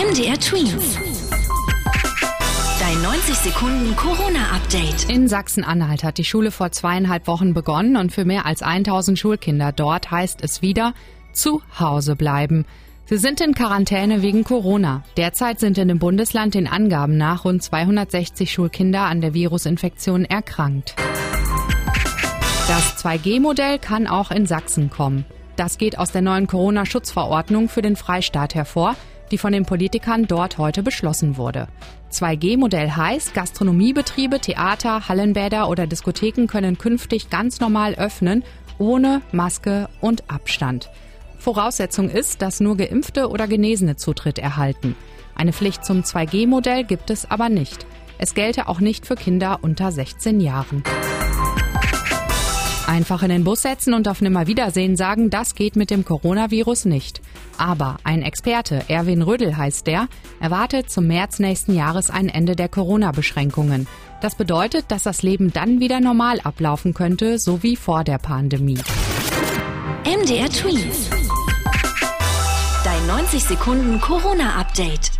MDR Twins. Dein 90 Sekunden Corona-Update. In Sachsen-Anhalt hat die Schule vor zweieinhalb Wochen begonnen und für mehr als 1000 Schulkinder dort heißt es wieder zu Hause bleiben. Sie sind in Quarantäne wegen Corona. Derzeit sind in dem Bundesland den Angaben nach rund 260 Schulkinder an der Virusinfektion erkrankt. Das 2G-Modell kann auch in Sachsen kommen. Das geht aus der neuen Corona-Schutzverordnung für den Freistaat hervor, die von den Politikern dort heute beschlossen wurde. 2G-Modell heißt, Gastronomiebetriebe, Theater, Hallenbäder oder Diskotheken können künftig ganz normal öffnen, ohne Maske und Abstand. Voraussetzung ist, dass nur Geimpfte oder Genesene Zutritt erhalten. Eine Pflicht zum 2G-Modell gibt es aber nicht. Es gelte auch nicht für Kinder unter 16 Jahren. Einfach in den Bus setzen und auf Nimmerwiedersehen sagen, das geht mit dem Coronavirus nicht. Aber ein Experte, Erwin Rödel heißt der, erwartet zum März nächsten Jahres ein Ende der Corona-Beschränkungen. Das bedeutet, dass das Leben dann wieder normal ablaufen könnte, so wie vor der Pandemie. MDR Twins. Dein 90 Sekunden Corona-Update.